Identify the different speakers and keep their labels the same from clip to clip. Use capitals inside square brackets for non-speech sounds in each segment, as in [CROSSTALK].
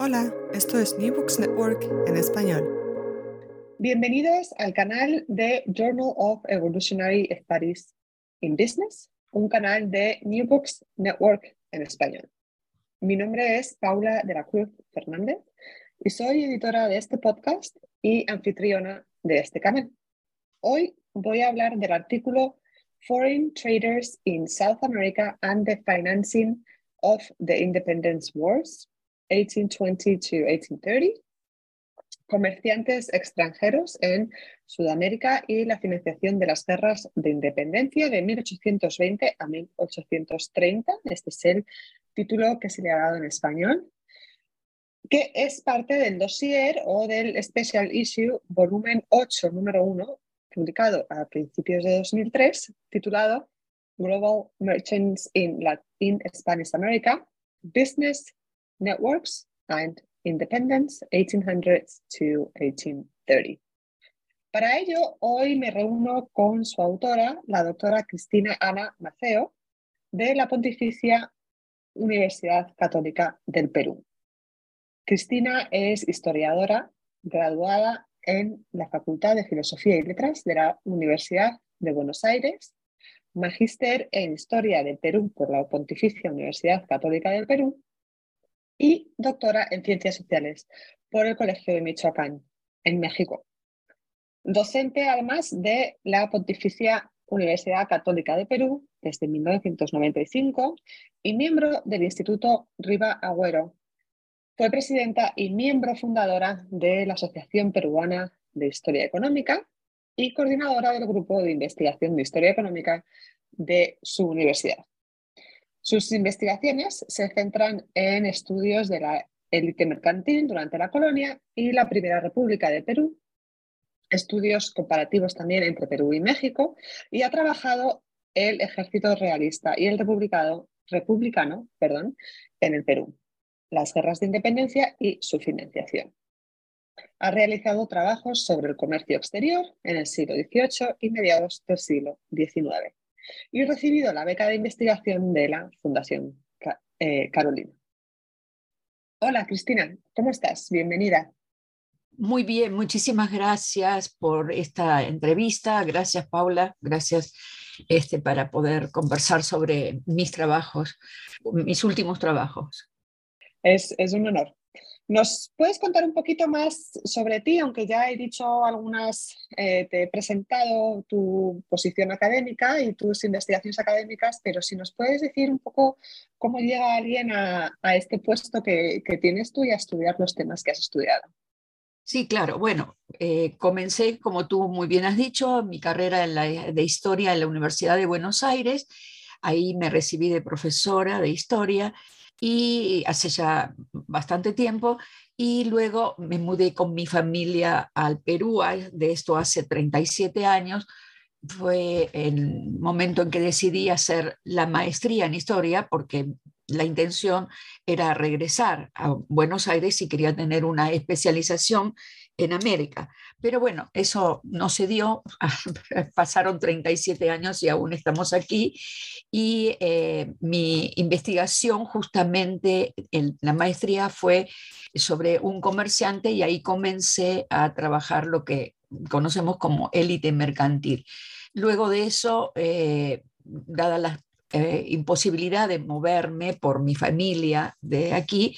Speaker 1: Hola, esto es New Books Network en español.
Speaker 2: Bienvenidos al canal de Journal of Evolutionary Studies in Business, un canal de New Books Network en español. Mi nombre es Paula de la Cruz Fernández y soy editora de este podcast y anfitriona de este canal. Hoy voy a hablar del artículo Foreign Traders in South America and the Financing of the Independence Wars 1820 to 1830, comerciantes extranjeros en Sudamérica y la financiación de las guerras de independencia de 1820 a 1830. Este es el título que se le ha dado en español, que es parte del dossier o del Special Issue volumen 8, número 1, publicado a principios de 2003, titulado Global Merchants in, in Spanish America, Business Networks and Independence, 1800s to 1830. Para ello, hoy me reúno con su autora, la doctora Cristina Ana Maceo, de la Pontificia Universidad Católica del Perú. Cristina es historiadora graduada en la Facultad de Filosofía y Letras de la Universidad de Buenos Aires, magíster en Historia del Perú por la Pontificia Universidad Católica del Perú y doctora en Ciencias Sociales por el Colegio de Michoacán, en México. Docente además de la Pontificia Universidad Católica de Perú desde 1995 y miembro del Instituto Riva Agüero. Fue presidenta y miembro fundadora de la Asociación Peruana de Historia Económica y coordinadora del Grupo de Investigación de Historia Económica de su universidad. Sus investigaciones se centran en estudios de la élite mercantil durante la colonia y la Primera República de Perú, estudios comparativos también entre Perú y México, y ha trabajado el ejército realista y el republicano, republicano perdón, en el Perú, las guerras de independencia y su financiación. Ha realizado trabajos sobre el comercio exterior en el siglo XVIII y mediados del siglo XIX y recibido la beca de investigación de la Fundación eh, Carolina. Hola Cristina, ¿cómo estás? Bienvenida.
Speaker 3: Muy bien, muchísimas gracias por esta entrevista. Gracias, Paula. Gracias este, para poder conversar sobre mis trabajos, mis últimos trabajos.
Speaker 2: Es, es un honor. ¿Nos puedes contar un poquito más sobre ti? Aunque ya he dicho algunas, eh, te he presentado tu posición académica y tus investigaciones académicas, pero si nos puedes decir un poco cómo llega alguien a, este puesto que, tienes tú y a estudiar los temas que has estudiado.
Speaker 3: Sí, claro. Bueno, eh, comencé, como tú muy bien has dicho, mi carrera de historia en la Universidad de Buenos Aires. Ahí me recibí de profesora de historia y hace ya bastante tiempo y luego me mudé con mi familia al Perú, de esto hace 37 años. Fue el momento en que decidí hacer la maestría en historia porque la intención era regresar a Buenos Aires y quería tener una especialización en América. Pero bueno, eso no se dio, [LAUGHS] pasaron 37 años y aún estamos aquí. Y eh, mi investigación justamente, la maestría fue sobre un comerciante y ahí comencé a trabajar lo que conocemos como élite mercantil. Luego de eso, eh, dada la eh, imposibilidad de moverme por mi familia de aquí,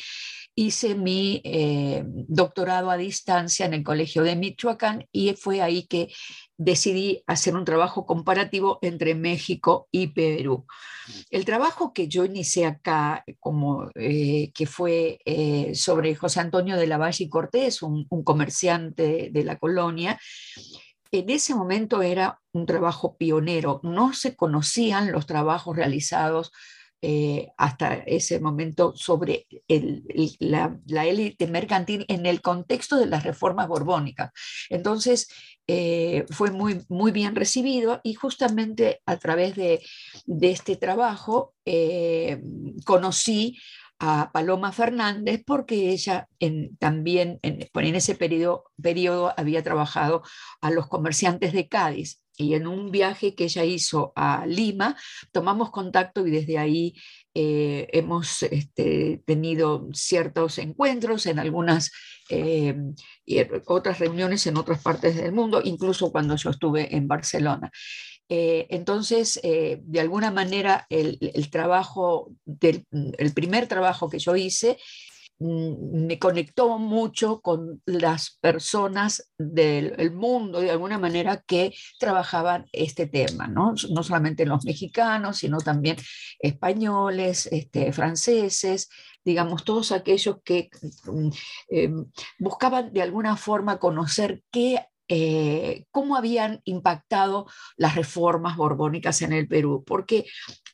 Speaker 3: hice mi eh, doctorado a distancia en el Colegio de Michoacán y fue ahí que decidí hacer un trabajo comparativo entre México y Perú. El trabajo que yo inicié acá, como, eh, que fue eh, sobre José Antonio de la Valle y Cortés, un, un comerciante de la colonia, en ese momento era un trabajo pionero, no se conocían los trabajos realizados eh, hasta ese momento sobre la élite mercantil en el contexto de las reformas borbónicas. Entonces, eh, fue muy, muy bien recibido y justamente a través de, este trabajo eh, conocí a Paloma Fernández porque ella también en, ese periodo, periodo había trabajado a los comerciantes de Cádiz y en un viaje que ella hizo a Lima, tomamos contacto y desde ahí eh, hemos este, tenido ciertos encuentros en algunas eh, y otras reuniones en otras partes del mundo, incluso cuando yo estuve en Barcelona. Eh, entonces, de alguna manera, el, trabajo, el primer trabajo que yo hice me conectó mucho con las personas del mundo, de alguna manera, que trabajaban este tema, ¿no? No solamente los mexicanos, sino también españoles, este, franceses, digamos, todos aquellos que mm, em, buscaban de alguna forma conocer qué eh, cómo habían impactado las reformas borbónicas en el Perú, porque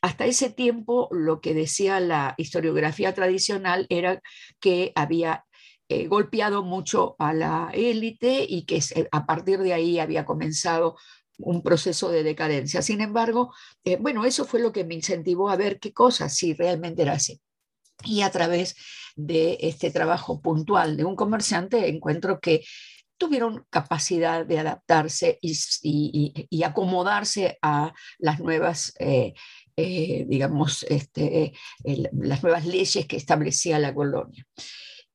Speaker 3: hasta ese tiempo lo que decía la historiografía tradicional era que había eh, golpeado mucho a la élite y que a partir de ahí había comenzado un proceso de decadencia. Sin embargo, eh, bueno, eso fue lo que me incentivó a ver qué cosas, si realmente era así. Y a través de este trabajo puntual de un comerciante encuentro que tuvieron capacidad de adaptarse y, acomodarse a las nuevas, eh, eh, digamos, este, las nuevas leyes que establecía la colonia.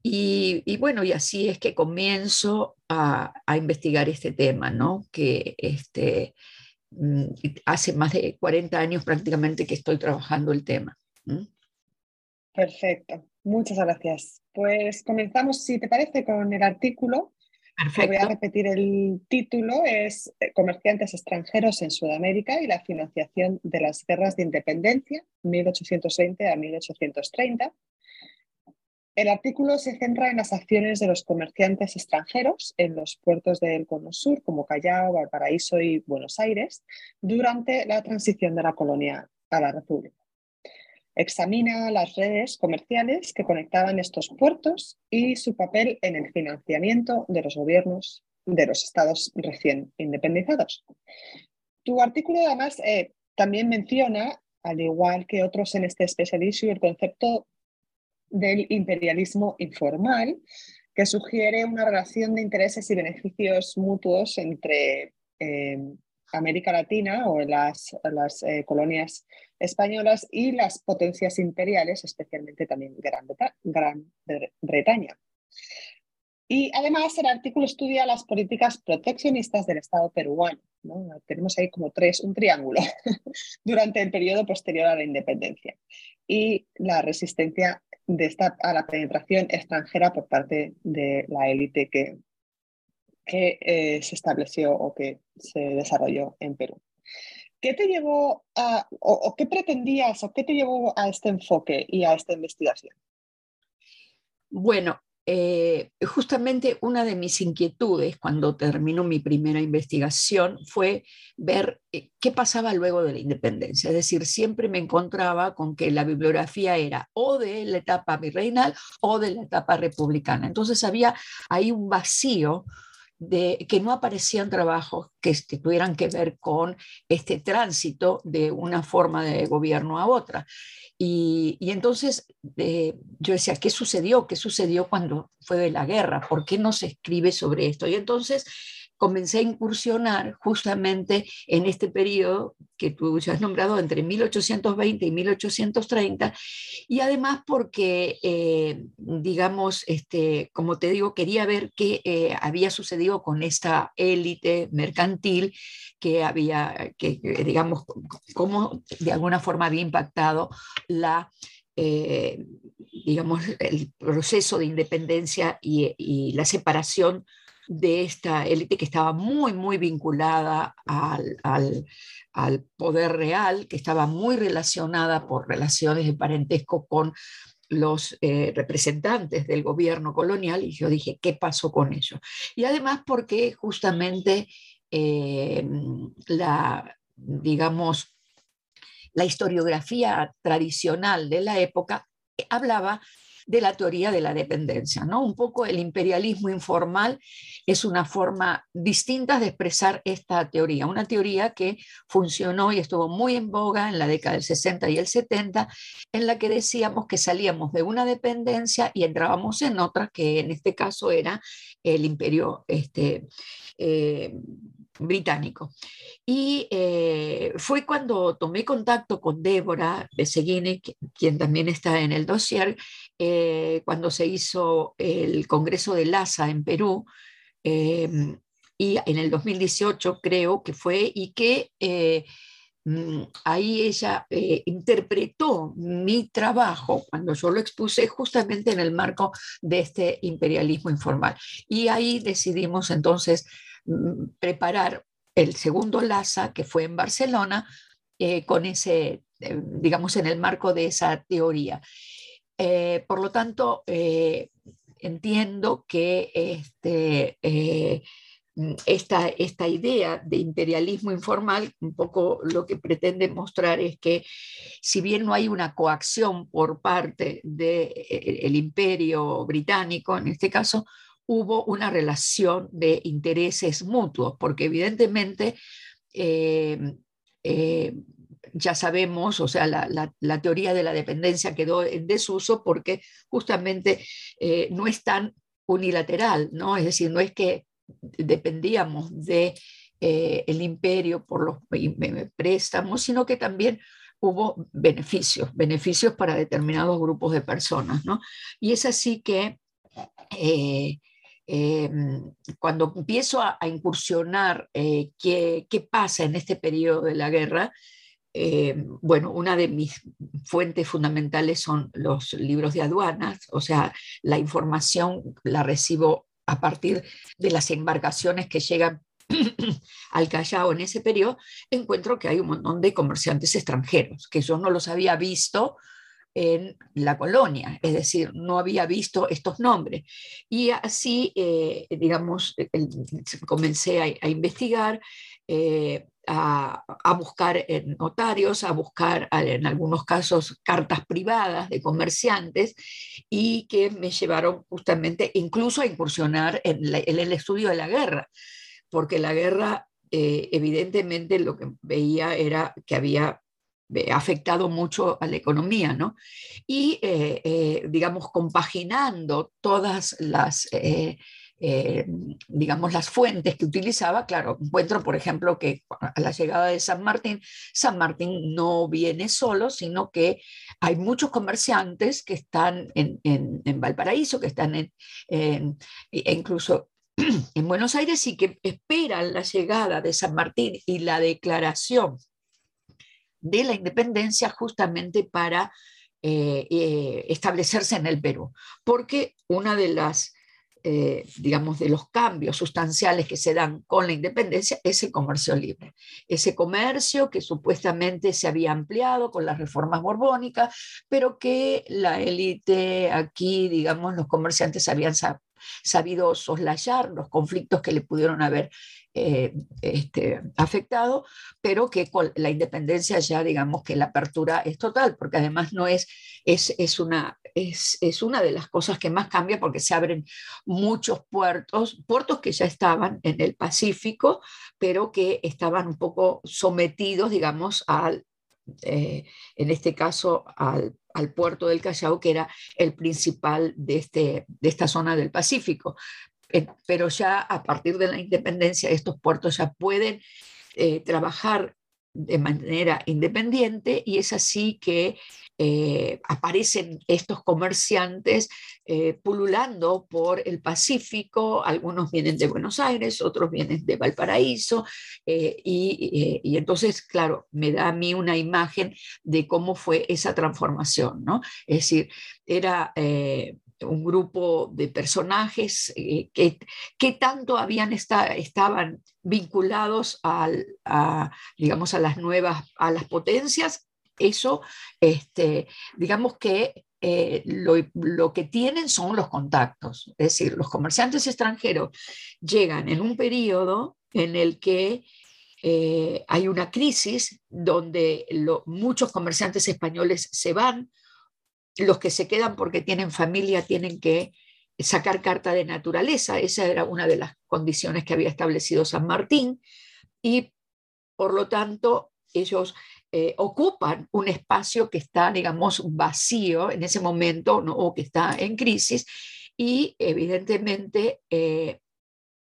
Speaker 3: Y, bueno, y así es que comienzo a, investigar este tema, ¿no? Que este, mm, hace más de 40 años prácticamente que estoy trabajando el tema.
Speaker 2: Perfecto, muchas gracias. Pues comenzamos, si te parece, con el artículo Voy a repetir el título, es eh, Comerciantes extranjeros en Sudamérica y la financiación de las guerras de independencia, 1820 a 1830. El artículo se centra en las acciones de los comerciantes extranjeros en los puertos del Cono Sur, como Callao, Valparaíso y Buenos Aires, durante la transición de la colonia a la República. Examina las redes comerciales que conectaban estos puertos y su papel en el financiamiento de los gobiernos de los estados recién independizados. Tu artículo además eh, también menciona, al igual que otros en este special issue, el concepto del imperialismo informal, que sugiere una relación de intereses y beneficios mutuos entre eh, América Latina o en las, eh, colonias españolas y las potencias imperiales, especialmente también Gran, Bretaña. Y además el artículo estudia las políticas proteccionistas del Estado peruano. Tenemos ahí como tres, un triángulo [LAUGHS] durante el periodo posterior a la independencia y la resistencia a la penetración extranjera por parte de la élite que, que eh, se estableció o que se desarrolló en Perú. ¿Qué te llevó a, o, qué pretendías, o qué te llevó a este enfoque y a esta investigación?
Speaker 3: Bueno, eh, justamente una de mis inquietudes cuando terminó mi primera investigación fue ver eh, qué pasaba luego de la independencia. Es decir, siempre me encontraba con que la bibliografía era o de la etapa virreinal o de la etapa republicana. Entonces había ahí un vacío de que no aparecían trabajos que, tuvieran que ver con este tránsito de una forma de gobierno a otra. Y, entonces eh, yo decía, ¿qué sucedió? ¿Qué sucedió cuando fue de la guerra? ¿Por qué no se escribe sobre esto? Y entonces comencé a incursionar justamente en este periodo que tú ya has nombrado entre 1820 y 1830, y además porque, eh, digamos, este, como te digo, quería ver qué eh, había sucedido con esta élite mercantil que había, que, digamos, cómo de alguna forma había impactado la... Eh, digamos, el proceso de independencia y, la separación de esta élite que estaba muy, muy vinculada al, al, poder real, que estaba muy relacionada por relaciones de parentesco con los eh, representantes del gobierno colonial y yo dije, ¿qué pasó con ello? Y además porque justamente eh, la, digamos, la historiografía tradicional de la época hablaba de la teoría de la dependencia. ¿no? Un poco el imperialismo informal es una forma distinta de expresar esta teoría, una teoría que funcionó y estuvo muy en boga en la década del 60 y el 70, en la que decíamos que salíamos de una dependencia y entrábamos en otra, que en este caso era el imperio este, eh, británico. Y eh, fue cuando tomé contacto con Débora Beseguini, quien también está en el dossier, eh, cuando se hizo el Congreso de LASA en Perú, em, y en el 2018 creo que fue, y que eh, mm, ahí ella interpretó mi trabajo cuando yo lo expuse justamente en el marco de este imperialismo informal. Y ahí decidimos entonces preparar el segundo LASA, que fue en Barcelona, eh, con ese, eh, digamos, en el marco de esa teoría. Eh, por lo tanto, entiendo que este, esta, esta idea de imperialismo informal, un poco lo que pretende mostrar es que si bien no hay una coacción por parte del imperio británico, en este caso, hubo una relación de intereses mutuos, porque evidentemente eh, eh, ya sabemos, o sea, la, teoría de la dependencia quedó en desuso porque justamente eh, no es tan unilateral, ¿no? Es decir, no es que dependíamos de el imperio por los préstamos, sino que también hubo beneficios, beneficios para determinados grupos de personas, ¿no? Y es así que Em, cuando empiezo a, incursionar eh, qué, pasa en este periodo de la guerra, em, bueno, una de mis fuentes fundamentales son los libros de aduanas, o sea, la información la recibo a partir de las embarcaciones que llegan [CLEARS THROAT] al Callao en ese periodo, encuentro que hay un montón de comerciantes extranjeros, que yo no los había visto en la colonia, es decir, no había visto estos nombres. Y así, eh, digamos, comencé a, investigar, eh, a, buscar en notarios, a buscar en algunos casos cartas privadas de comerciantes y que me llevaron justamente incluso a incursionar en, el estudio de la guerra, porque la guerra eh, evidentemente lo que veía era que había afectado mucho a la economía, ¿no? Y, eh, eh, digamos, compaginando todas las, eh, digamos, las fuentes que utilizaba, claro, encuentro, por ejemplo, que a la llegada de San Martín, San Martín no viene solo, sino que hay muchos comerciantes que están en, en, Valparaíso, que están en, e incluso [CLEARS THROAT] en Buenos Aires y que esperan la llegada de San Martín y la declaración de la independencia justamente para eh, eh, establecerse en el Perú, porque una de las, eh, digamos, de los cambios sustanciales que se dan con la independencia es el comercio libre. Ese comercio que supuestamente se había ampliado con las reformas borbónicas, pero que la élite aquí, digamos, los comerciantes habían sabido soslayar los conflictos que le pudieron haber eh, este, afectado, pero que con la independencia ya digamos que la apertura es total, porque además no es, es, es una, es, es, una de las cosas que más cambia porque se abren muchos puertos, puertos que ya estaban en el Pacífico, pero que estaban un poco sometidos, digamos, al, eh, en este caso al, al, puerto del Callao, que era el principal de, este, de esta zona del Pacífico. Eh, pero ya a partir de la independencia estos puertos ya pueden eh, trabajar de manera independiente y es así que eh, aparecen estos comerciantes eh, pululando por el Pacífico, algunos vienen de Buenos Aires, otros vienen de Valparaíso, eh, y, y, entonces, claro, me da a mí una imagen de cómo fue esa transformación, ¿no? Es decir, era un grupo de personajes eh, que, tanto habían estaban vinculados a, digamos, a las nuevas, a las potencias, eso, este, digamos que eh, lo, que tienen son los contactos, es decir, los comerciantes extranjeros llegan en un periodo en el que eh, hay una crisis donde muchos comerciantes españoles se van, los que se quedan porque tienen familia tienen que sacar carta de naturaleza. Esa era una de las condiciones que había establecido San Martín. Y por lo tanto, ellos eh, ocupan un espacio que está, digamos, vacío en ese momento o que está en crisis. Y evidentemente eh,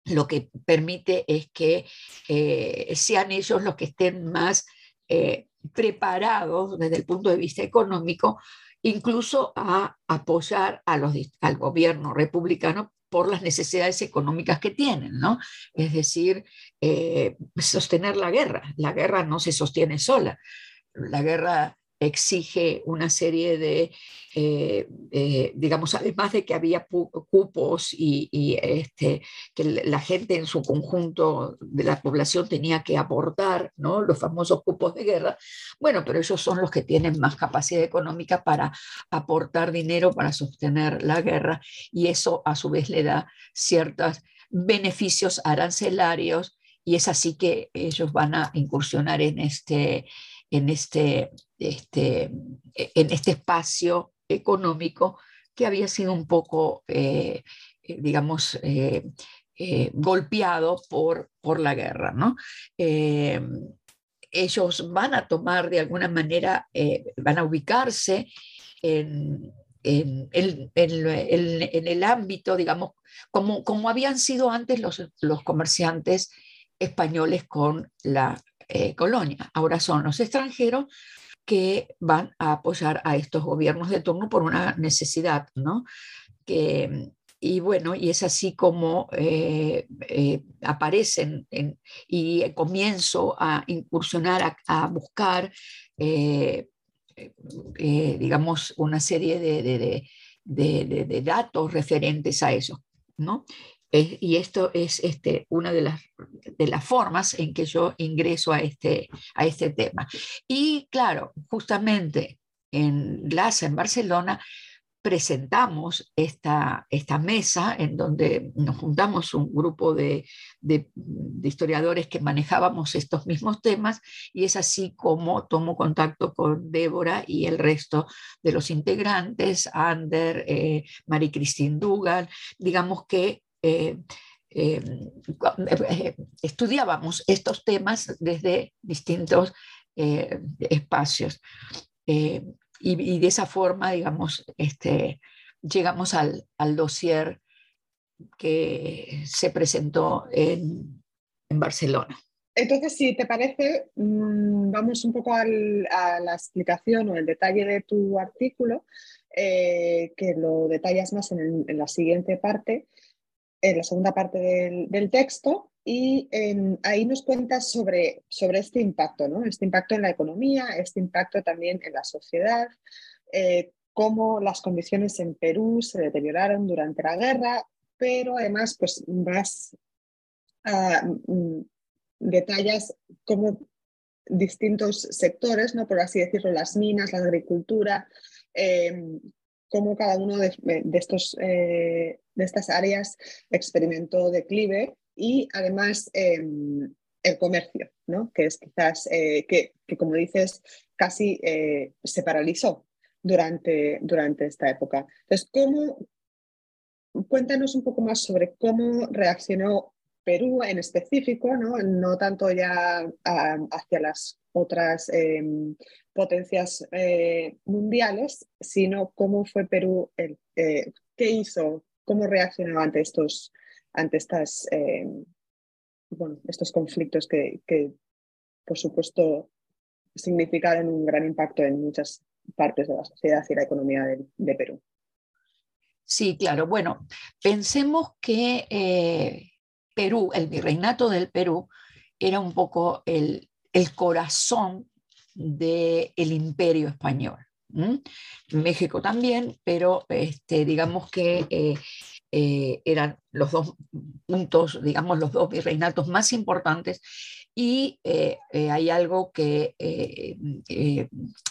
Speaker 3: lo que permite es que eh, sean ellos los que estén más preparados desde el punto de vista económico incluso a apoyar al gobierno republicano por las necesidades económicas que tienen, ¿no? Es decir, eh, sostener la guerra. La guerra no se sostiene sola. La guerra exige una serie de, eh, eh, digamos, además de que había cupos y, este, que la gente en su conjunto de la población tenía que aportar, ¿no? Los famosos cupos de guerra. Bueno, pero ellos son los que tienen más capacidad económica para aportar dinero para sostener la guerra y eso a su vez le da ciertos beneficios arancelarios y es así que ellos van a incursionar en este en este, este, en este espacio económico que había sido un poco, eh, eh, digamos, eh, golpeado por, por la guerra. ¿no? ellos van a tomar de alguna manera, van a ubicarse en, en, en, en, el ámbito, digamos, como, como habían sido antes los, los comerciantes españoles con la eh, colonia. Ahora son los extranjeros que van a apoyar a estos gobiernos de turno por una necesidad, ¿no? Que, y bueno, y es así como eh, eh, aparecen y comienzo a incursionar, a, buscar, digamos, una serie de, de, datos referentes a eso, ¿no? Y esto es este, una de las, de las formas en que yo ingreso a este, a este tema. Y claro, justamente en LASA, en Barcelona, presentamos esta, esta mesa en donde nos juntamos un grupo de, de, historiadores que manejábamos estos mismos temas y es así como tomo contacto con Débora y el resto de los integrantes, Ander, eh, Marie-Christine Dugan, digamos que eh, eh, eh, estudiábamos estos temas desde distintos espacios. Y, de esa forma, digamos, este, llegamos al, al dossier que se presentó en, en Barcelona.
Speaker 2: Entonces, si te parece, mm, vamos un poco a la explicación o el detalle de tu artículo, que lo detallas más en, la siguiente parte en la segunda parte del, texto y ahí nos cuentas sobre, sobre este impacto, ¿no? este impacto en la economía, este impacto también en la sociedad, eh, cómo las condiciones en Perú se deterioraron durante la guerra, pero además pues vas a mm, detallas cómo distintos sectores, ¿no? por así decirlo, las minas, la agricultura, eh, cómo cada uno de, estos, eh, de estas áreas experimentó declive y además em, el comercio, ¿no? que es quizás, eh, que, que, como dices, casi eh, se paralizó durante, durante esta época. Entonces, ¿cómo, cuéntanos un poco más sobre cómo reaccionó Perú en específico, no, no tanto ya hacia las otras em, potencias eh, mundiales, sino cómo fue Perú, el, eh, qué hizo, cómo reaccionó ante estos, ante estas, em, bueno, estos conflictos que, que, por supuesto, significaron un gran impacto en muchas partes de la sociedad y la economía de, Perú.
Speaker 3: Sí, claro. Bueno, pensemos que eh, Perú, el virreinato del Perú, era un poco el, el corazón del imperio español. México también, pero este, digamos que eh, eh, eran los dos puntos, digamos, los dos virreinatos más importantes y eh, hay algo que,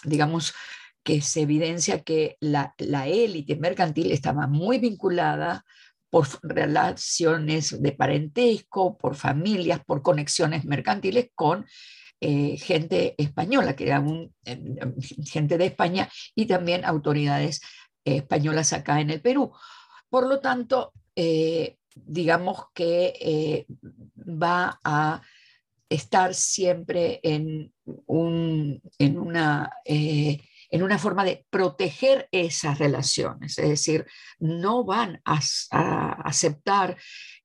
Speaker 3: digamos, que se evidencia que la, la élite mercantil estaba muy vinculada por relaciones de parentesco, por familias, por conexiones mercantiles con eh, gente española, que era un, gente de España y también autoridades españolas acá en el Perú. Por lo tanto, eh, digamos que eh, va a estar siempre en, un, en una en una forma de proteger esas relaciones, es decir, no van a, aceptar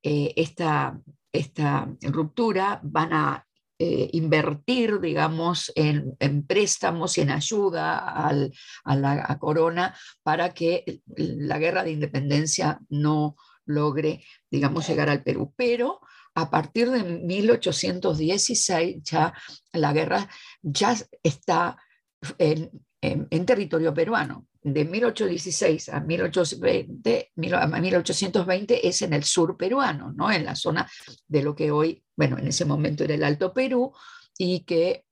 Speaker 3: esta, esta ruptura, van a eh, invertir, digamos, en, préstamos y en ayuda a la corona para que la guerra de independencia no logre, digamos, llegar al Perú. Pero a partir de 1816 ya la guerra ya está en territorio peruano de 1816 a 1820, 1820 es en el sur peruano, ¿no? en la zona de lo que hoy, bueno, en ese momento era el Alto Perú, y que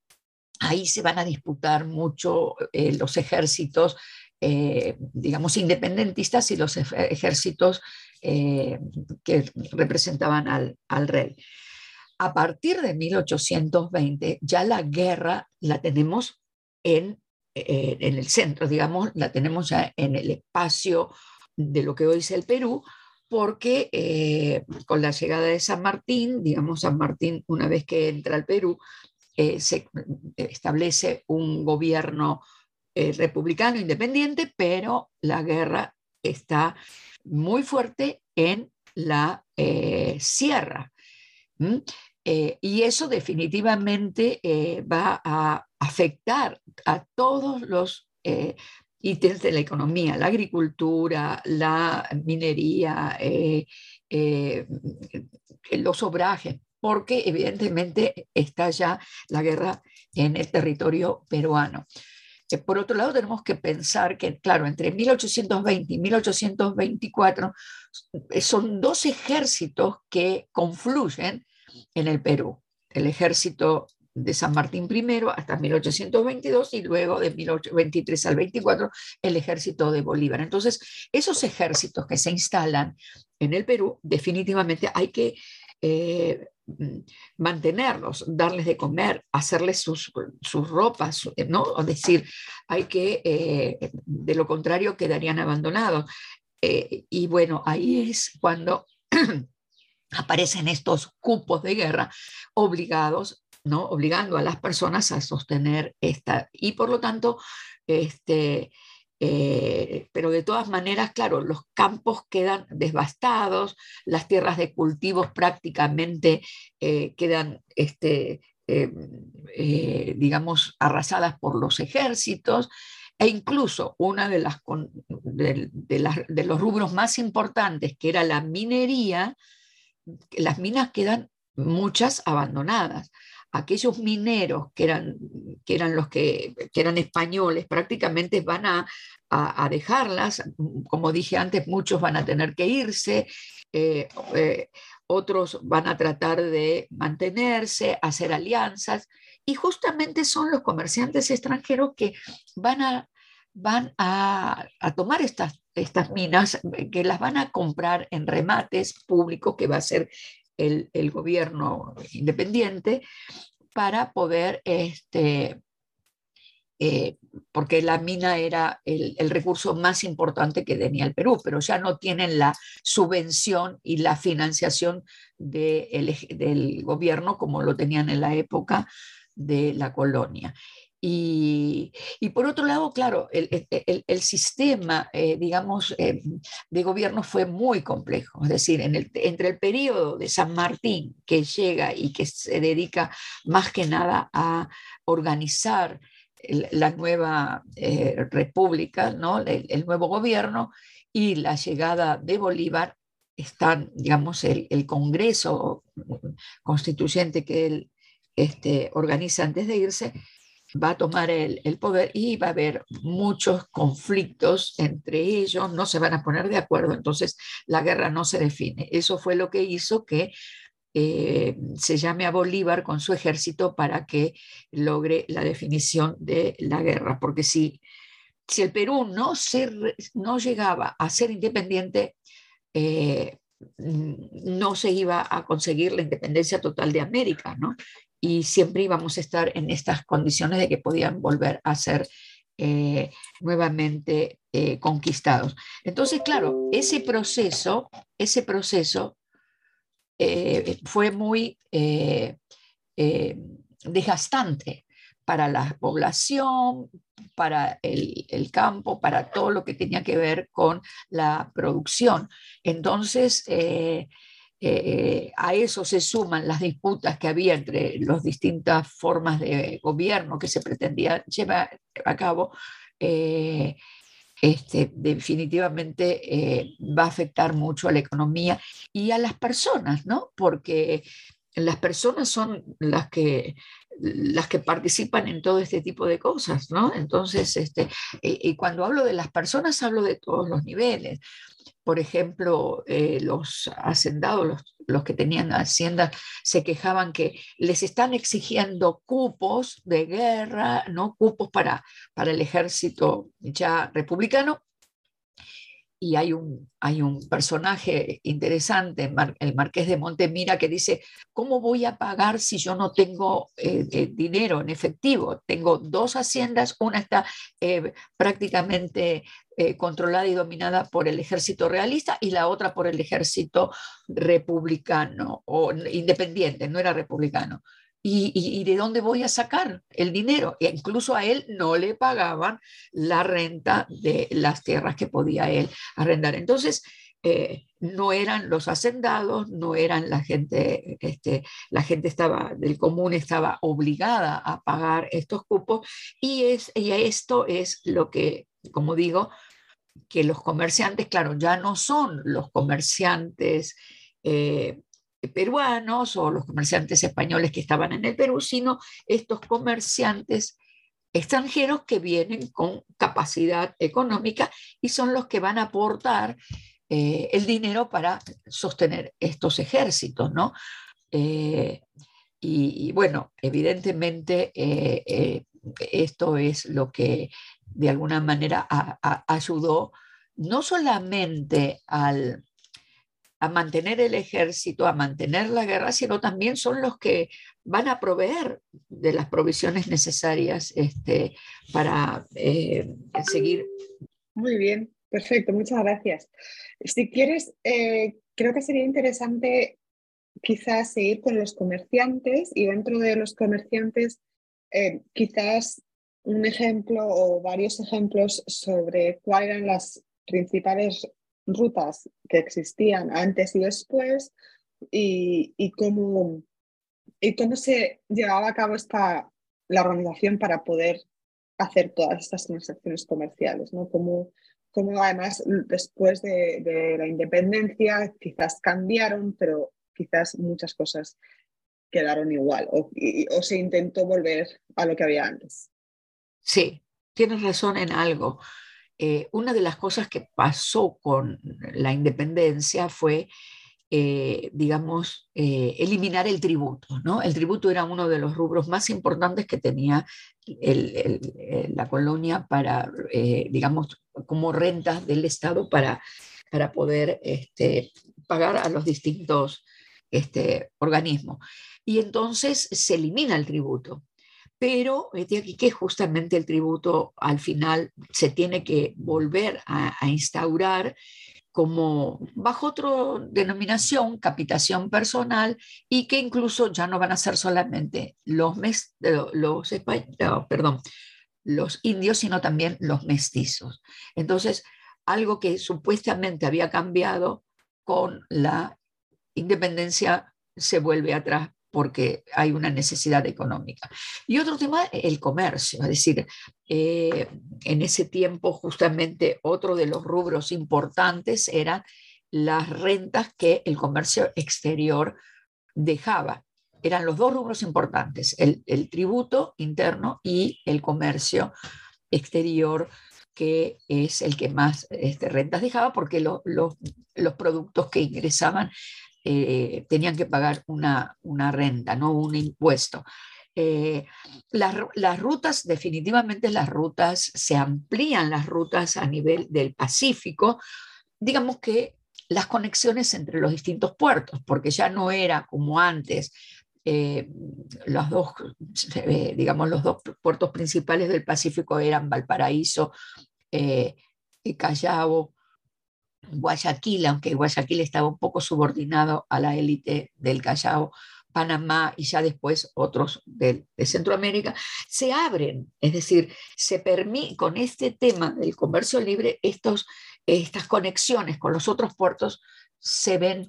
Speaker 3: ahí se van a disputar mucho eh, los ejércitos, eh, digamos, independentistas y los ejércitos eh, que representaban al, al rey. A partir de 1820 ya la guerra la tenemos en eh, en el centro, digamos, la tenemos ya en el espacio de lo que hoy es el Perú, porque eh, con la llegada de San Martín, digamos, San Martín, una vez que entra al Perú, eh, se establece un gobierno republicano independiente, pero la guerra está muy fuerte en la sierra. y eso definitivamente va a afectar a todos los eh, ítems de la economía, la agricultura, la minería, eh, eh, los obrajes, porque evidentemente está ya la guerra en el territorio peruano. Por otro lado, tenemos que pensar que, claro, entre 1820 y 1824 son dos ejércitos que confluyen en el Perú. El ejército de San Martín I hasta 1822 y luego de 1823 al 24 el ejército de Bolívar. Entonces, esos ejércitos que se instalan en el Perú, definitivamente hay que eh, mantenerlos, darles de comer, hacerles sus, ropas, ¿no? Es decir, hay que, eh, de lo contrario, quedarían abandonados. Eh, y bueno, ahí es cuando [CLEARS THROAT] aparecen estos cupos de guerra obligados ¿no? obligando a las personas a sostener esta. Y por lo tanto, este, eh, pero de todas maneras, claro, los campos quedan devastados, las tierras de cultivos prácticamente eh, quedan, este, eh, digamos, arrasadas por los ejércitos. E incluso una de, las, de, de los rubros más importantes, que era la minería, las minas quedan muchas abandonadas aquellos mineros que eran, que eran los que, eran españoles prácticamente van a, dejarlas. Como dije antes, muchos van a tener que irse, eh, eh, otros van a tratar de mantenerse, hacer alianzas, y justamente son los comerciantes extranjeros que van a, van a, tomar estas, estas minas, que las van a comprar en remates públicos, que va a ser el, gobierno independiente para poder, este, eh, porque la mina era el, recurso más importante que tenía el Perú, pero ya no tienen la subvención y la financiación del gobierno como lo tenían en la época de la colonia. Y, por otro lado, claro, el, sistema, eh, digamos, eh, de gobierno fue muy complejo. Es decir, entre el periodo de San Martín, que llega y que se dedica más que nada a organizar la nueva eh, república, ¿no? El, nuevo gobierno, y la llegada de Bolívar, están, digamos, el, Congreso constituyente que él este, organiza antes de irse, va a tomar el, poder y va a haber muchos conflictos entre ellos, no se van a poner de acuerdo, entonces la guerra no se define. Eso fue lo que hizo que eh, se llame a Bolívar con su ejército para que logre la definición de la guerra, porque si, si el Perú no, no llegaba a ser independiente, eh, no se iba a conseguir la independencia total de América, ¿no? Y siempre íbamos a estar en estas condiciones de que podían volver a ser eh, nuevamente eh, conquistados. Entonces, claro, ese proceso, ese proceso eh, fue muy desgastante para la población, para el, el, campo, para todo lo que tenía que ver con la producción. Entonces, eh, a eso se suman las disputas que había entre las distintas formas de gobierno que se pretendía llevar a cabo, eh, este, definitivamente eh, va a afectar mucho a la economía y a las personas, ¿no? Porque las personas son las que las que participan en todo este tipo de cosas, ¿no? Entonces, este, y cuando hablo de las personas, hablo de todos los niveles por ejemplo, eh, los hacendados, los, que tenían haciendas, se quejaban que les están exigiendo cupos de guerra, ¿no? cupos para, para el ejército ya republicano, y hay un, hay un personaje interesante, el marqués de Montemira, que dice, ¿cómo voy a pagar si yo no tengo eh, eh, dinero en efectivo? Tengo dos haciendas, una está eh, prácticamente controlada y dominada por el ejército realista y la otra por el ejército republicano o independiente, no era republicano. ¿Y, de dónde voy a sacar el dinero? E incluso a él no le pagaban la renta de las tierras que podía él arrendar. Entonces, eh, no eran los hacendados, no eran la gente, este, la gente estaba del común estaba obligada a pagar estos cupos y, es, y esto es lo que, como digo, que los comerciantes, claro, ya no son los comerciantes eh, peruanos o los comerciantes españoles que estaban en el Perú, sino estos comerciantes extranjeros que vienen con capacidad económica y son los que van a aportar eh, el dinero para sostener estos ejércitos, ¿no? Eh, y, bueno, evidentemente eh, esto es lo que de alguna manera ayudó no solamente al, a mantener el ejército, a mantener la guerra, sino también son los que van a proveer de las provisiones necesarias este, para eh, seguir.
Speaker 2: Muy bien, perfecto, muchas gracias. Si quieres, eh, creo que sería interesante quizás seguir con los comerciantes y dentro de los comerciantes, eh, quizás un ejemplo o varios ejemplos sobre cuáles eran las principales rutas que existían antes y después y, y, cómo, y cómo se llevaba a cabo esta, la organización para poder hacer todas estas transacciones comerciales, ¿no? Cómo, cómo además después de, la independencia quizás cambiaron, pero quizás muchas cosas quedaron igual o, o se intentó volver a lo que había antes.
Speaker 3: Sí, tienes razón en algo. Eh, una de las cosas que pasó con la independencia fue, eh, digamos, eh, eliminar el tributo. ¿no? El tributo era uno de los rubros más importantes que tenía la colonia para, digamos, como rentas del Estado para, para poder este, pagar a los distintos este, organismos. Y entonces se elimina el tributo pero de aquí que justamente el tributo al final se tiene que volver a, instaurar como bajo otra denominación, capitación personal, y que incluso ya no van a ser solamente los, mes, los, perdón, los indios, sino también los mestizos. Entonces, algo que supuestamente había cambiado con la independencia se vuelve atrás porque hay una necesidad económica. Y otro tema, el comercio, es decir, eh, en ese tiempo justamente otro de los rubros importantes eran las rentas que el comercio exterior dejaba. Eran los dos rubros importantes, el, tributo interno y el comercio exterior que es el que más este, rentas dejaba porque los productos que ingresaban eh, tenían que pagar una, una, renta, no un impuesto. Eh, las, las, rutas, definitivamente las rutas, se amplían las rutas a nivel del Pacífico, digamos que las conexiones entre los distintos puertos, porque ya no era como antes, eh, los dos, digamos, los dos puertos principales del Pacífico eran Valparaíso y Callao, Guayaquil, aunque Guayaquil estaba un poco subordinado a la élite del Callao, Panamá y ya después otros de, Centroamérica, se abren, es decir, se permite con este tema del comercio libre, estos, estas conexiones con los otros puertos se ven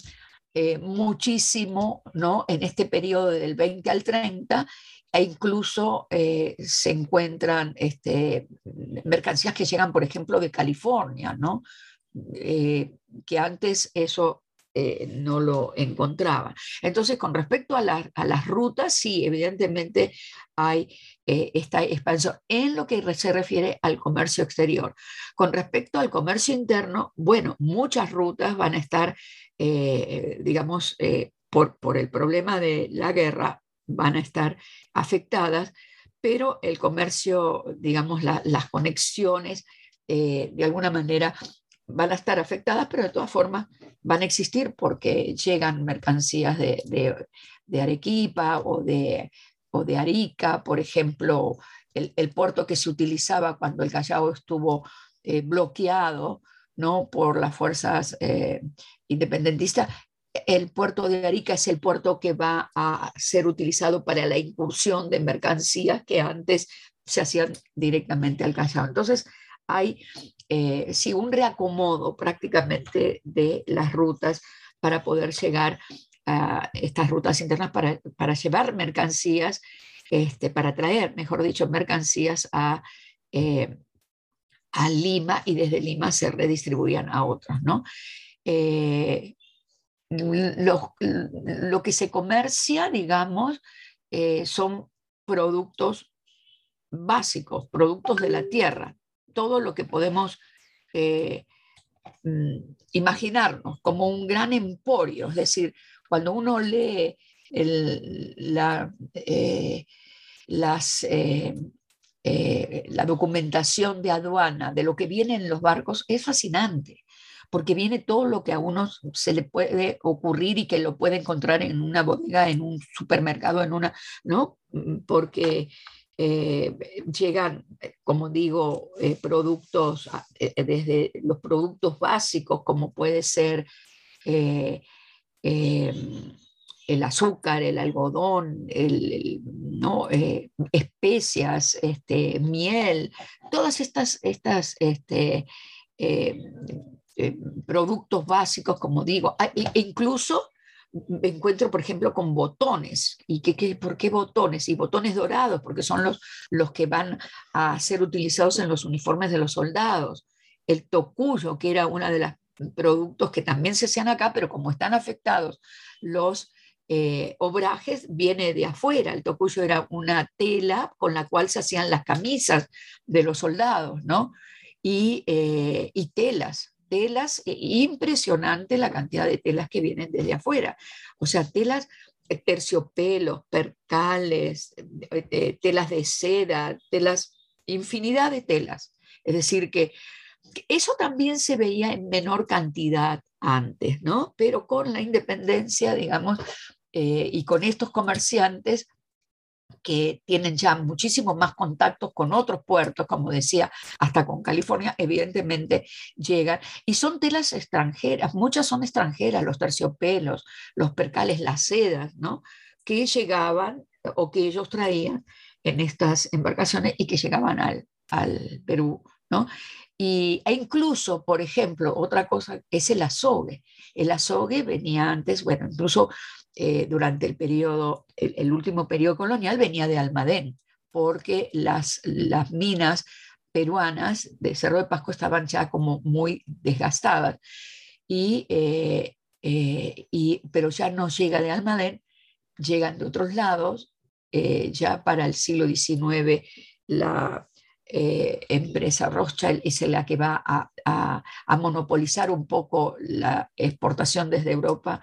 Speaker 3: eh, muchísimo ¿no? en este periodo del 20 al 30 e incluso eh, se encuentran este, mercancías que llegan, por ejemplo, de California, ¿no? Eh, que antes eso eh, no lo encontraba. Entonces, con respecto a, las rutas, sí, evidentemente hay eh, esta expansión en lo que se refiere al comercio exterior. Con respecto al comercio interno, bueno, muchas rutas van a estar, digamos, por, por el problema de la guerra, van a estar afectadas, pero el comercio, digamos, las conexiones, de alguna manera van a estar afectadas, pero de todas formas van a existir porque llegan mercancías de, Arequipa o de, o de Arica, por ejemplo, el, puerto que se utilizaba cuando el Callao estuvo eh, bloqueado ¿no? por las fuerzas eh, independentistas. El puerto de Arica es el puerto que va a ser utilizado para la incursión de mercancías que antes se hacían directamente al Callao. Entonces, hay eh, sí, un reacomodo prácticamente de las rutas para poder llegar a estas rutas internas para, para llevar mercancías, este, para traer, mejor dicho, mercancías a, eh, a Lima y desde Lima se redistribuían a otros, ¿no? Eh, lo, lo, que se comercia, digamos, son productos básicos, productos de la tierra, todo lo que podemos eh, mm, imaginarnos como un gran emporio. Es decir, cuando uno lee la, eh, las, eh, la documentación de aduana de lo que viene en los barcos, es fascinante porque viene todo lo que a uno se le puede ocurrir y que lo puede encontrar en una bodega, en un supermercado, en una, ¿no? Mm, porque eh, llegan, como digo, eh, productos, ah, eh, desde los productos básicos, como puede ser em, el azúcar, el algodón, el, ¿no? especias, este, miel, todas estas, estas este, productos básicos, como digo, e incluso me encuentro, por ejemplo, con botones. ¿Y qué, por qué botones? Y botones dorados, porque son los, los que van a ser utilizados en los uniformes de los soldados. El tocuyo, que era uno de los productos que también se hacían acá, pero como están afectados los eh, obrajes, viene de afuera. El tocuyo era una tela con la cual se hacían las camisas de los soldados, ¿no? Y, eh, y telas, telas, eh, impresionante la cantidad de telas que vienen desde afuera. O sea, telas, eh, terciopelos, percales, eh, telas de seda, telas, infinidad de telas. Es decir, que eso también se veía en menor cantidad antes, ¿no? Pero con la independencia, digamos, y con estos comerciantes, que tienen ya muchísimos más contactos con otros puertos, como decía, hasta con California, evidentemente llegan. Y son telas extranjeras, muchas son extranjeras, los terciopelos, los percales, las sedas, ¿no? Que llegaban o que ellos traían en estas embarcaciones y que llegaban al, al Perú, ¿no? Y, e incluso, por ejemplo, otra cosa es el azogue. El azogue venía antes, bueno, incluso eh, durante el periodo, el, último periodo colonial venía de Almadén, porque las, las minas peruanas de Cerro de Pasco estaban ya como muy desgastadas. Y, eh, eh, y, pero ya no llega de Almadén, llegan de otros lados. ya para el siglo XIX la eh, empresa Rothschild es la que va a, monopolizar un poco la exportación desde Europa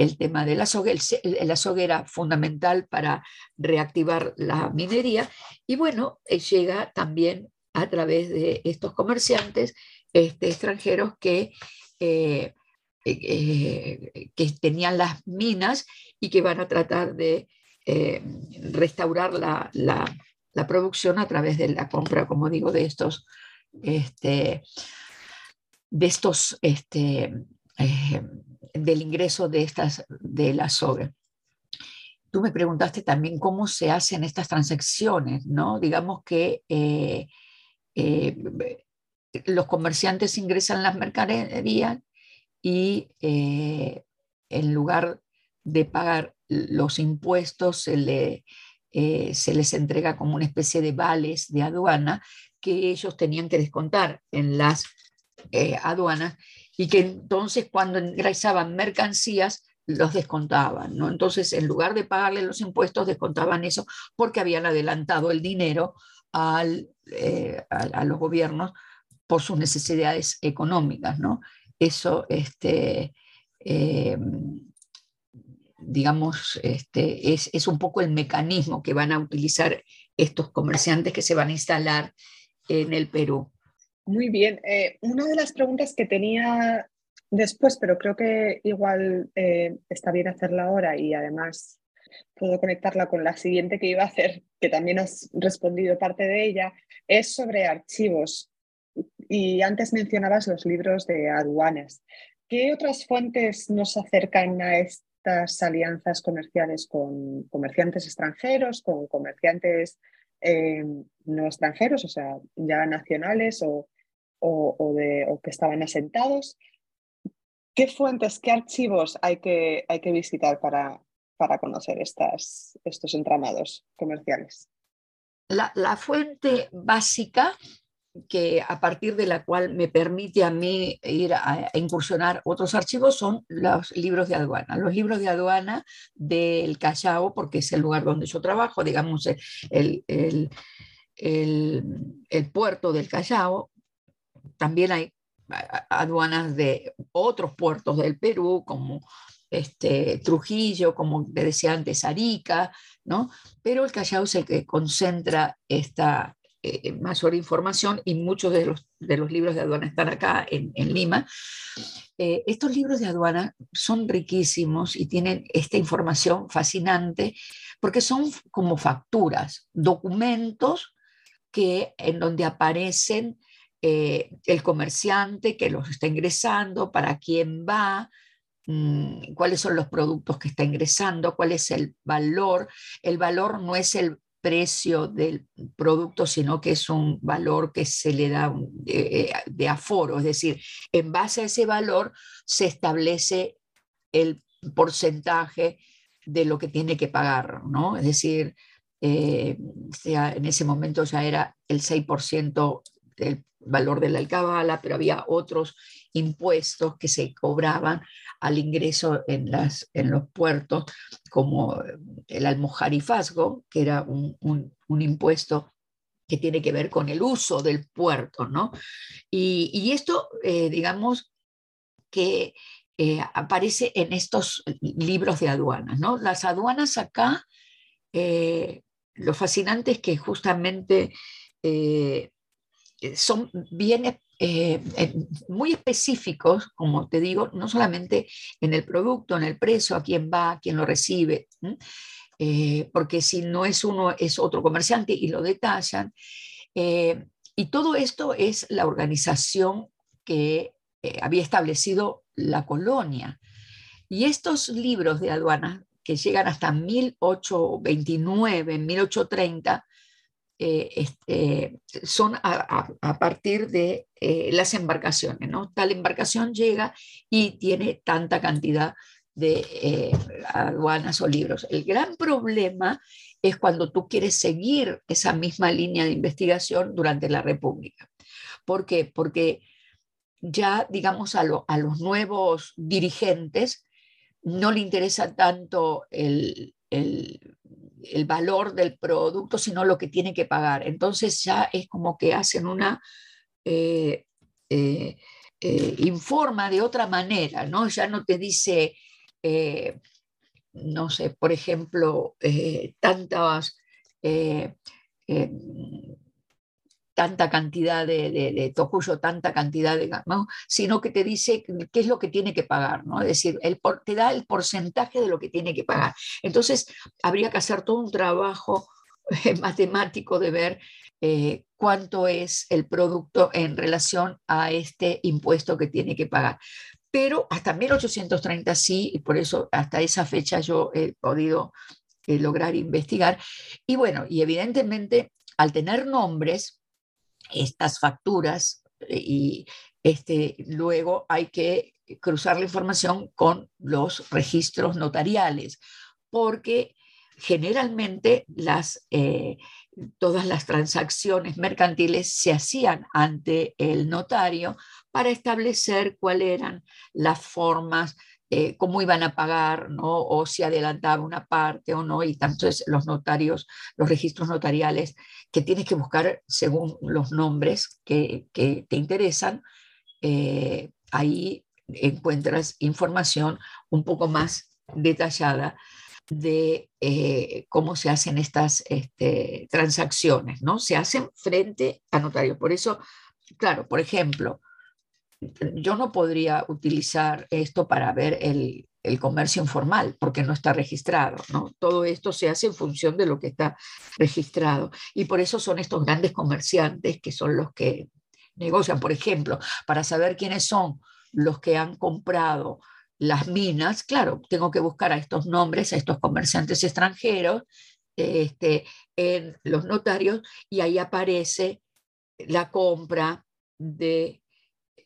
Speaker 3: el tema del azogue. El, el azogue era fundamental para reactivar la minería y bueno, eh, llega también a través de estos comerciantes este, extranjeros que, eh, que tenían las minas y que van a tratar de restaurar la, la producción a través de la compra, como digo, de estos, este, de estos, este, eh, del ingreso de estas, de la SOBE. Tú me preguntaste también cómo se hacen estas transacciones, ¿no? Digamos que eh, eh, los comerciantes ingresan las mercaderías y en lugar de pagar los impuestos se le eh, se les entrega como una especie de vales de aduana que ellos tenían que descontar en las eh, aduanas y que entonces cuando ingresaban mercancías los descontaban, ¿no? Entonces, en lugar de pagarle los impuestos, descontaban eso porque habían adelantado el dinero eh, a, los gobiernos por sus necesidades económicas, ¿no? Eso, este, digamos, este, es, un poco el mecanismo que van a utilizar estos comerciantes que se van a instalar en el Perú.
Speaker 2: Muy bien. Eh, una de las preguntas que tenía después, pero creo que igual eh, está bien hacerla ahora y además puedo conectarla con la siguiente que iba a hacer, que también has respondido parte de ella, es sobre archivos. Y antes mencionabas los libros de aduanas. ¿Qué otras fuentes nos acercan a estas alianzas comerciales con comerciantes extranjeros, con comerciantes eh, no extranjeros, o sea, ya nacionales o, de, que estaban asentados. ¿Qué fuentes, qué archivos hay que, hay que visitar para, para conocer estas, estos entramados comerciales?
Speaker 3: La, la, fuente básica que a partir de la cual me permite a mí ir a, incursionar otros archivos son los libros de aduana. Los libros de aduana del Callao, porque es el lugar donde yo trabajo, digamos, el, el, el, puerto del Callao. También hay aduanas de otros puertos del Perú, como este, Trujillo, como te decía antes, Arica, ¿no? Pero el Callao es el que concentra esta, eh, mayor información y muchos de los, de los libros de aduana están acá en, Lima. Eh, estos libros de aduana son riquísimos y tienen esta información fascinante porque son como facturas, documentos que en donde aparecen eh, el comerciante que los está ingresando, para quién va, mm, cuáles son los productos que está ingresando, cuál es el valor. El valor no es el precio del producto, sino que es un valor que se le da eh, de, aforo, es decir, en base a ese valor se establece el porcentaje de lo que tiene que pagar, ¿no? Es decir, eh, en ese momento ya era el 6% del valor de la alcabala, pero había otros impuestos que se cobraban al ingreso en, las, en los puertos, como el almojarifazgo, que era un, impuesto que tiene que ver con el uso del puerto, ¿no? Y, esto, eh, digamos, que eh, aparece en estos libros de aduanas, ¿no? Las aduanas acá, eh, lo fascinante es que justamente son bien eh, muy específicos, como te digo, no solamente en el producto, en el precio, a quién va, a quién lo recibe, porque si no es uno, es otro comerciante y lo detallan. y todo esto es la organización que había establecido la colonia. Y estos libros de aduanas que llegan hasta 1829, 1830, eh, este, son a, partir de eh, las embarcaciones, ¿no? Tal embarcación llega y tiene tanta cantidad de eh, aduanas o libros. El gran problema es cuando tú quieres seguir esa misma línea de investigación durante la República. ¿Por qué? Porque ya, digamos, a, a los nuevos dirigentes no le interesa tanto el, valor del producto, sino lo que tiene que pagar. Entonces ya es como que hacen una... Eh, eh, eh, informa de otra manera, ¿no? Ya no te dice, no sé, por ejemplo, tantas tanta cantidad de, tocuyo, tanta cantidad de, ¿no? sino que te dice qué es lo que tiene que pagar, ¿no? Es decir, te da el porcentaje de lo que tiene que pagar. Entonces, habría que hacer todo un trabajo eh, matemático de ver eh, cuánto es el producto en relación a este impuesto que tiene que pagar. Pero hasta 1830 sí, y por eso hasta esa fecha yo he podido eh, lograr investigar. Y bueno, y evidentemente al tener nombres, estas facturas y este, luego hay que cruzar la información con los registros notariales, porque generalmente las, eh, todas las transacciones mercantiles se hacían ante el notario para establecer cuáles eran las formas eh, cómo iban a pagar, ¿no? o si adelantaba una parte o no, y entonces los notarios, los registros notariales que tienes que buscar según los nombres que, te interesan, eh, ahí encuentras información un poco más detallada de eh, cómo se hacen estas este, transacciones, ¿no? Se hacen frente a notarios. Por eso, claro, por ejemplo, yo no podría utilizar esto para ver el, comercio informal porque no está registrado. ¿no? Todo esto se hace en función de lo que está registrado. Y por eso son estos grandes comerciantes que son los que negocian. Por ejemplo, para saber quiénes son los que han comprado las minas, claro, tengo que buscar a estos nombres, a estos comerciantes extranjeros este, en los notarios y ahí aparece la compra de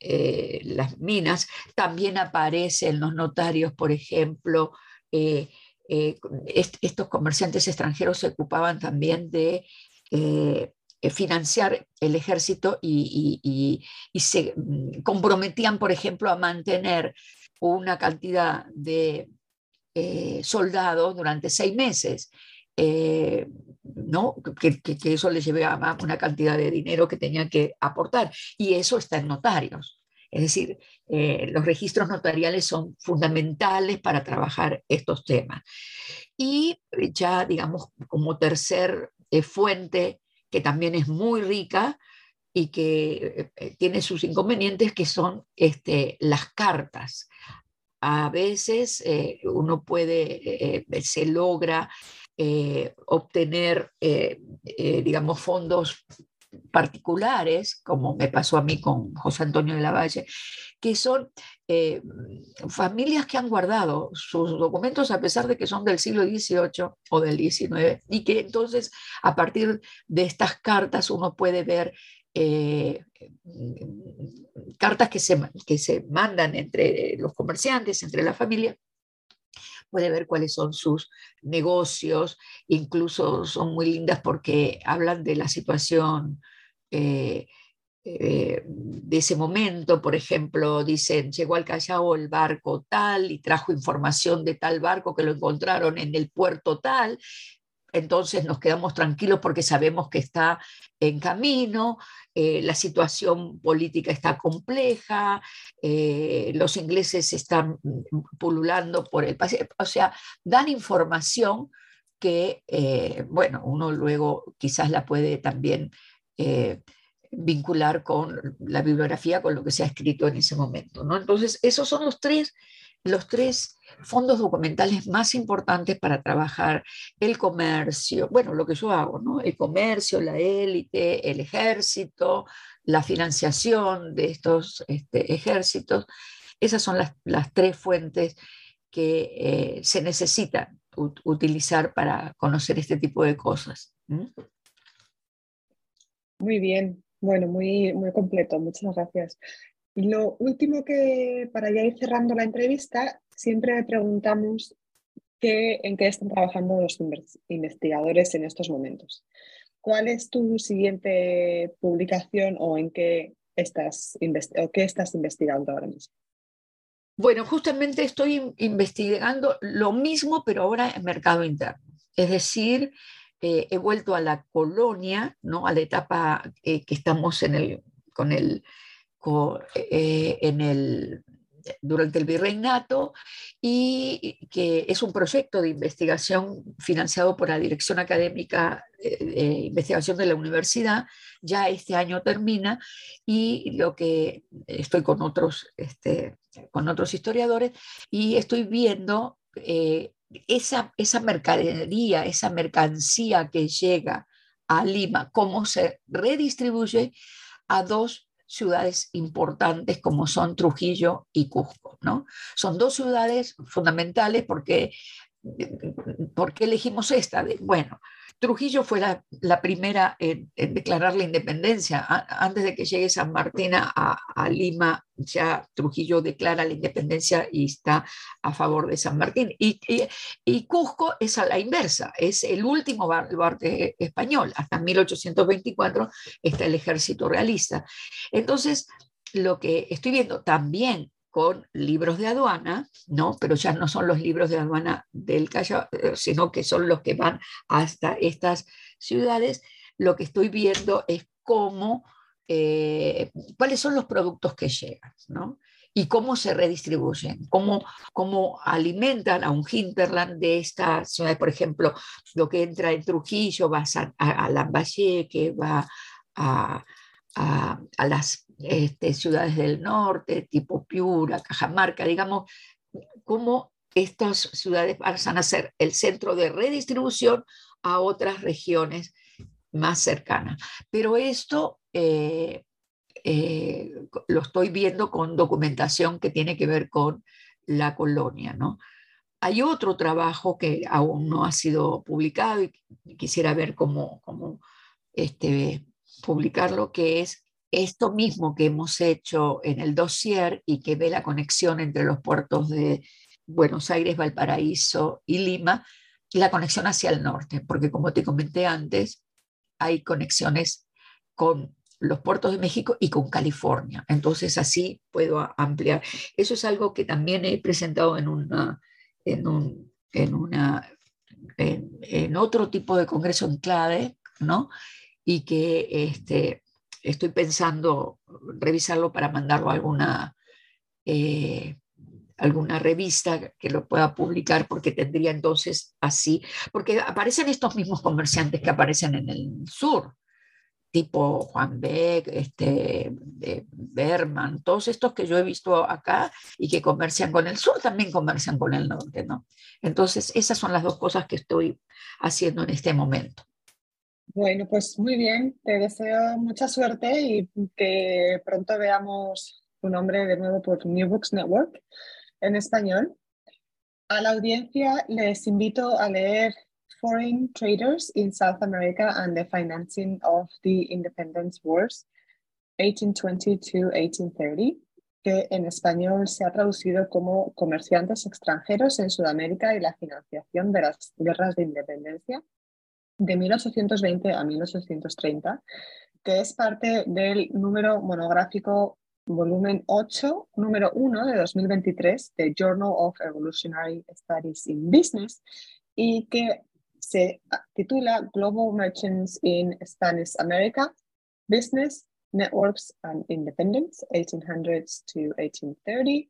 Speaker 3: eh, las minas, también aparecen los notarios, por ejemplo, eh, eh, estos comerciantes extranjeros se ocupaban también de financiar el ejército y, se mm, comprometían, por ejemplo, a mantener una cantidad de soldados durante seis meses. ¿No? Que, eso les llevaba una cantidad de dinero que tenían que aportar. Y eso está en notarios. Es decir, eh, los registros notariales son fundamentales para trabajar estos temas. Y ya, digamos, como tercer eh, fuente, que también es muy rica y que eh, tiene sus inconvenientes, que son este, las cartas. A veces uno puede, se logra eh, obtener, eh, eh, digamos, fondos particulares, como me pasó a mí con José Antonio de la Valle, que son familias que han guardado sus documentos a pesar de que son del siglo XVIII o del XIX, y que entonces a partir de estas cartas uno puede ver cartas que se, que se mandan entre los comerciantes, entre la familia, puede ver cuáles son sus negocios, incluso son muy lindas porque hablan de la situación eh, eh, de ese momento, por ejemplo, dicen, llegó al Callao el barco tal y trajo información de tal barco que lo encontraron en el puerto tal, entonces nos quedamos tranquilos porque sabemos que está en camino, eh, la situación política está compleja, eh, los ingleses están pululando por el país, o sea, dan información que, eh, bueno, uno luego quizás la puede también vincular con la bibliografía, con lo que se ha escrito en ese momento. ¿no? Entonces, esos son los tres, los tres fondos documentales más importantes para trabajar el comercio, bueno, lo que yo hago, ¿no? El comercio, la élite, el ejército, la financiación de estos este, ejércitos. Esas son las, tres fuentes que eh, se necesitan utilizar para conocer este tipo de cosas.
Speaker 2: Muy bien, bueno, muy, muy completo, muchas gracias. Lo último que, para ya ir cerrando la entrevista, siempre preguntamos qué, en qué están trabajando los investigadores en estos momentos. ¿Cuál es tu siguiente publicación o en qué estás, o qué estás investigando ahora mismo?
Speaker 3: Bueno, justamente estoy investigando lo mismo, pero ahora en mercado interno. Es decir, eh, he vuelto a la colonia, ¿no? a la etapa eh, que estamos en el, con el eh, en el, durante el virreinato y que es un proyecto de investigación financiado por la Dirección Académica de Investigación de la Universidad. Ya este año termina y lo que estoy con otros, este, con otros historiadores y estoy viendo eh, esa, esa mercadería, esa mercancía que llega a Lima, cómo se redistribuye a dos ciudades importantes como son Trujillo y Cusco. ¿no? Son dos ciudades fundamentales porque, ¿por qué elegimos esta? Bueno, Trujillo fue la, primera en, declarar la independencia. antes de que llegue San Martín a, Lima, ya Trujillo declara la independencia y está a favor de San Martín. Y, Cusco es a la inversa, es el último baluarte español. Hasta 1824 está el ejército realista. Entonces, lo que estoy viendo también con libros de aduana, ¿no? pero ya no son los libros de aduana del Callao, eh, sino que son los que van hasta estas ciudades, lo que estoy viendo es cómo, eh, cuáles son los productos que llegan, ¿no? y cómo se redistribuyen, cómo, cómo alimentan a un hinterland de estas ciudades, por ejemplo, lo que entra en Trujillo va a, a, Lambayeque, va a, a, las este, ciudades del norte, tipo Piura, Cajamarca, digamos, cómo estas ciudades pasan a ser el centro de redistribución a otras regiones más cercanas. Pero esto eh, eh, lo estoy viendo con documentación que tiene que ver con la colonia, ¿no? Hay otro trabajo que aún no ha sido publicado y quisiera ver cómo, cómo este, publicarlo, que es esto mismo que hemos hecho en el dossier y que ve la conexión entre los puertos de Buenos Aires, Valparaíso y Lima, la conexión hacia el norte, porque como te comenté antes, hay conexiones con los puertos de México y con California. Entonces así puedo ampliar. Eso es algo que también he presentado en, una, en, un, en, una, en otro tipo de congreso en clave, ¿no? y que este, estoy pensando revisarlo para mandarlo a alguna, eh, alguna revista que lo pueda publicar, porque tendría entonces así, porque aparecen estos mismos comerciantes que aparecen en el sur, tipo Juan Beck, este, Berman, todos estos que yo he visto acá y que comercian con el sur, también comercian con el norte, ¿no? Entonces, esas son las dos cosas que estoy haciendo en este momento.
Speaker 2: Bueno, pues muy bien, te deseo mucha suerte y que pronto veamos tu nombre de nuevo por New Books Network en español. A la audiencia les invito a leer Foreign Traders in South America and the Financing of the Independence Wars, 1820-1830, que en español se ha traducido como Comerciantes extranjeros en Sudamérica y la financiación de las guerras de independencia, de 1820 a 1830, que es parte del número monográfico volumen 8, número 1 de 2023 de Journal of Evolutionary Studies in Business y que se titula Global Merchants in Spanish America, Business, Networks and Independence, 1800s to 1830,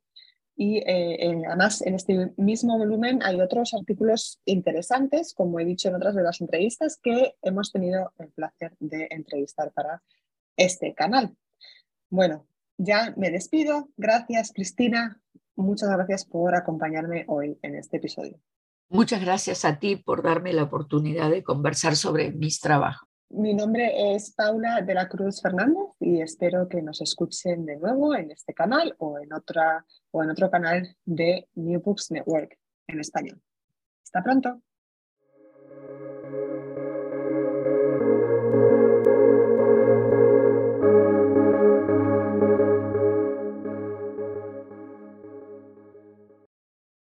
Speaker 2: y eh, además en este mismo volumen hay otros artículos interesantes, como he dicho en otras de las entrevistas, que hemos tenido el placer de entrevistar para este canal. Bueno, ya me despido. Gracias, Cristina. muchas gracias por acompañarme hoy en este episodio.
Speaker 3: Muchas gracias a ti por darme la oportunidad de conversar sobre mis trabajos.
Speaker 2: Mi nombre es Paula de la Cruz Fernández y espero que nos escuchen de nuevo en este canal o en, otra, o en otro canal de New Books Network en español. Hasta pronto.